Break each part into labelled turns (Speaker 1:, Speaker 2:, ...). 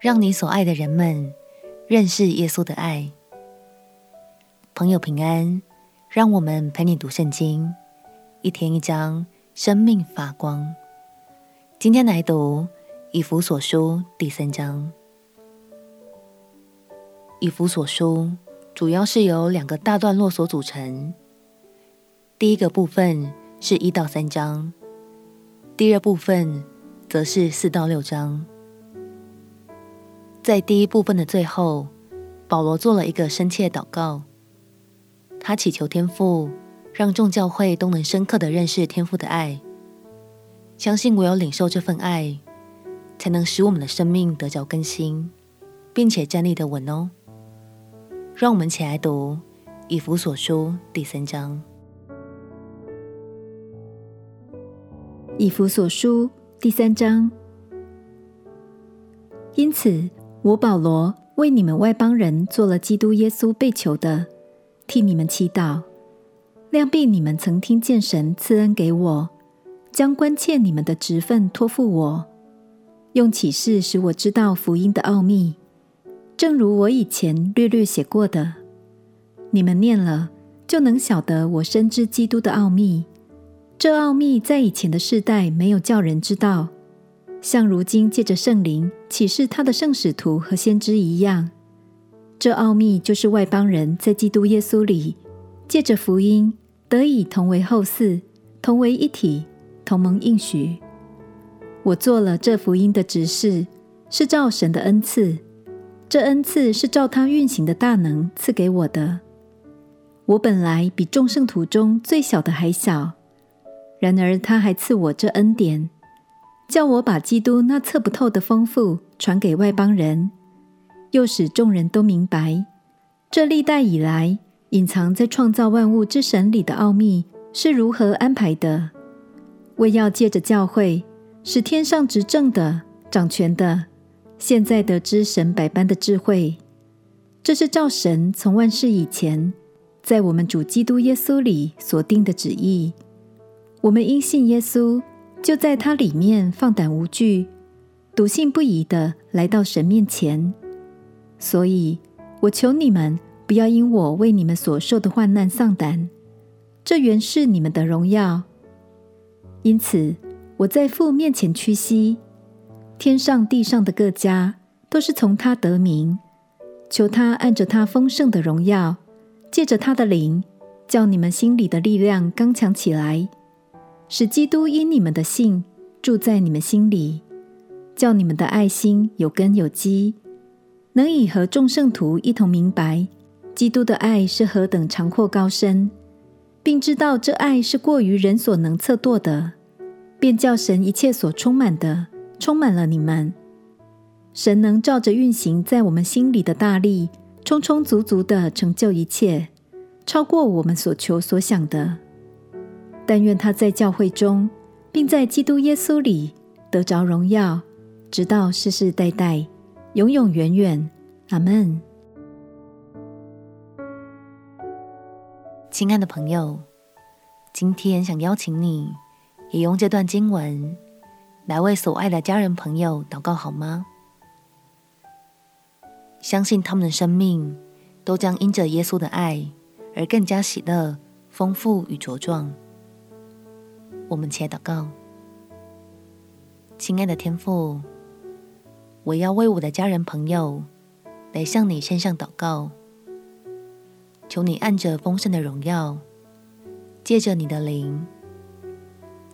Speaker 1: 让你所爱的人们认识耶稣的爱。朋友平安，让我们陪你读圣经，一天一章，生命发光。今天来读以弗所书第三章。以弗所书主要是由两个大段落所组成，第一个部分是一到三章，第二部分则是四到六章。在第一部分的最后，保罗做了一个深切祷告，他祈求天父让众教会都能深刻的认识天父的爱，相信唯有领受这份爱，才能使我们的生命得着更新，并且站立得稳哦。让我们起来读以弗所书第三章。
Speaker 2: 以弗所书第三章，因此。我保罗为你们外邦人做了基督耶稣被囚的，替你们祈祷，量必你们曾听见神赐恩给我，将关切你们的职分托付我，用启示使我知道福音的奥秘，正如我以前略略写过的。你们念了，就能晓得我深知基督的奥秘。这奥秘在以前的世代没有叫人知道。像如今借着圣灵启示他的圣使徒和先知一样，这奥秘就是外邦人在基督耶稣里借着福音得以同为后嗣，同为一体，同蒙应许。我做了这福音的执事，是照神的恩赐，这恩赐是照他运行的大能赐给我的。我本来比众圣徒中最小的还小，然而他还赐我这恩典。叫我把基督那测不透的丰富传给外邦人，又使众人都明白，这历代以来隐藏在创造万物之神里的奥秘是如何安排的，为要借着教会，使天上执政的、掌权的，现在得知神百般的智慧。这是照神从万世以前，在我们主基督耶稣里所定的旨意。我们因信耶稣。就在他里面放胆无惧，笃信不疑的来到神面前。所以，我求你们不要因我为你们所受的患难丧胆，这原是你们的荣耀。因此，我在父面前屈膝，天上地上的各家都是从他得名，求他按着他丰盛的荣耀，借着他的灵，叫你们心里的力量刚强起来。使基督因你们的信住在你们心里，叫你们的爱心有根有基，能以和众圣徒一同明白基督的爱是何等长阔高深，并知道这爱是过于人所能测度的，便叫神一切所充满的充满了你们。神能照着运行在我们心里的大力，充充足足的成就一切，超过我们所求所想的。但愿他在教会中，并在基督耶稣里得着荣耀，直到世世代代，永永远远。阿门。
Speaker 1: 亲爱的朋友，今天想邀请你，也用这段经文来为所爱的家人朋友祷告，好吗？相信他们的生命都将因着耶稣的爱而更加喜乐、丰富与茁壮。我们且祷告，亲爱的天父，我要为我的家人朋友来向你献上祷告，求你按着丰盛的荣耀，借着你的灵，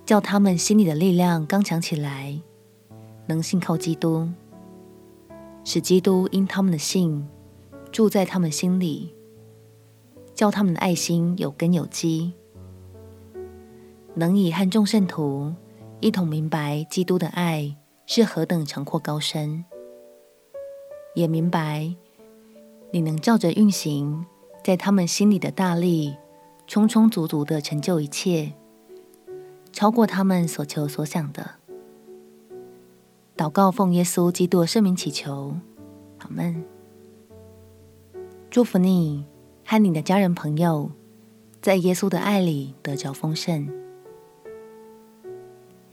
Speaker 1: 叫他们心里的力量刚强起来，能信靠基督，使基督因他们的信住在他们心里，叫他们的爱心有根有基。能以和众圣徒一同明白基督的爱是何等长阔高深，也明白你能照着运行在他们心里的大力，充充足足的成就一切，超过他们所求所想的。祷告奉耶稣基督的圣名祈求，阿门。祝福你和你的家人朋友，在耶稣的爱里得着丰盛。